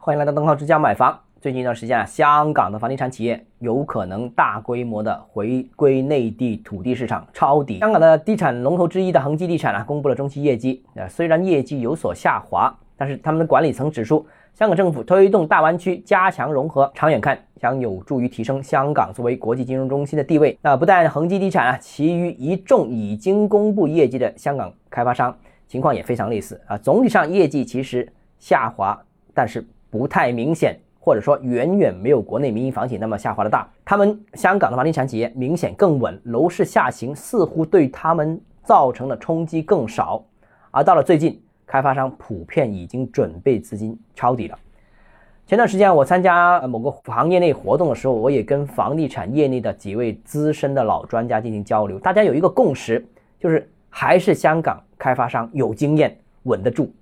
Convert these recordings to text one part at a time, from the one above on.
欢迎来到东浩之家买房。最近一段时间啊，香港的房地产企业有可能大规模的回归内地土地市场抄底。香港的地产龙头之一的恒基地产啊，公布了中期业绩，呃，虽然业绩有所下滑，但是他们的管理层指出，香港政府推动大湾区加强融合，长远看将有助于提升香港作为国际金融中心的地位。那不但恒基地产啊，其余一众已经公布业绩的香港开发商情况也非常类似啊，总体上业绩其实下滑。但是不太明显，或者说远远没有国内民营房企那么下滑的大。他们香港的房地产企业明显更稳，楼市下行似乎对他们造成的冲击更少。而到了最近，开发商普遍已经准备资金抄底了。前段时间我参加某个行业内活动的时候，我也跟房地产业内的几位资深的老专家进行交流，大家有一个共识，就是还是香港开发商有经验，稳得住。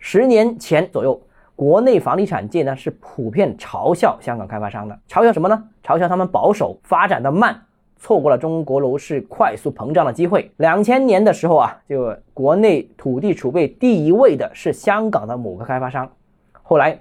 十年前左右。国内房地产界呢是普遍嘲笑香港开发商的，嘲笑什么呢？嘲笑他们保守发展的慢，错过了中国楼市快速膨胀的机会。两千年的时候啊，就国内土地储备第一位的是香港的某个开发商，后来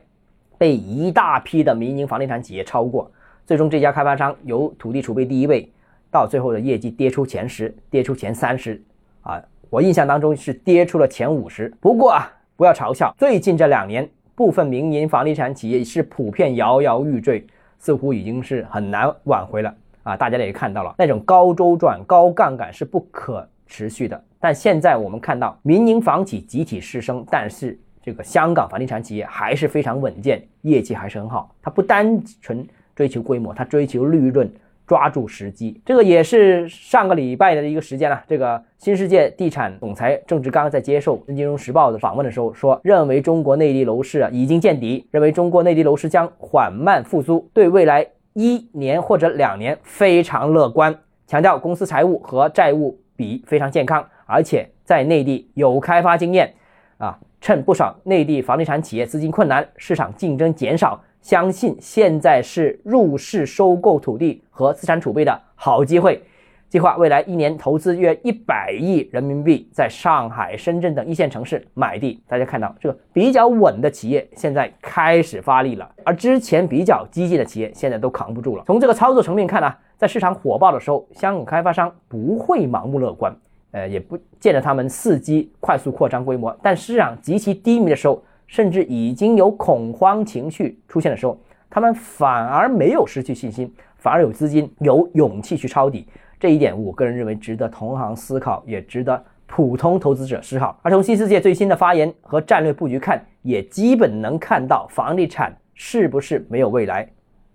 被一大批的民营房地产企业超过，最终这家开发商由土地储备第一位，到最后的业绩跌出前十，跌出前三十，啊，我印象当中是跌出了前五十。不过啊，不要嘲笑，最近这两年。部分民营房地产企业是普遍摇摇欲坠，似乎已经是很难挽回了啊！大家也看到了，那种高周转、高杠杆是不可持续的。但现在我们看到民营房企集体失声，但是这个香港房地产企业还是非常稳健，业绩还是很好。它不单纯追求规模，它追求利润。抓住时机，这个也是上个礼拜的一个时间了。这个新世界地产总裁郑志刚在接受《金融时报》的访问的时候说，认为中国内地楼市啊已经见底，认为中国内地楼市将缓慢复苏，对未来一年或者两年非常乐观，强调公司财务和债务比非常健康，而且在内地有开发经验，啊，趁不少内地房地产企业资金困难，市场竞争减少。相信现在是入市收购土地和资产储备的好机会。计划未来一年投资约一百亿人民币，在上海、深圳等一线城市买地。大家看到这个比较稳的企业现在开始发力了，而之前比较激进的企业现在都扛不住了。从这个操作层面看呢，在市场火爆的时候，香港开发商不会盲目乐观，呃，也不见得他们伺机快速扩张规模。但市场极其低迷的时候，甚至已经有恐慌情绪出现的时候，他们反而没有失去信心，反而有资金、有勇气去抄底。这一点，我个人认为值得同行思考，也值得普通投资者思考。而从新世界最新的发言和战略布局看，也基本能看到房地产是不是没有未来，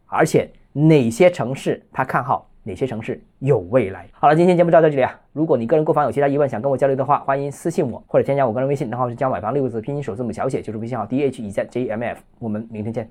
而且哪些城市他看好。哪些城市有未来？好了，今天节目就到这里啊。如果你个人购房有其他疑问，想跟我交流的话，欢迎私信我或者添加我个人微信，账号是加买房六个字拼音首字母小写，就是微信号 d h e z j m f。我们明天见。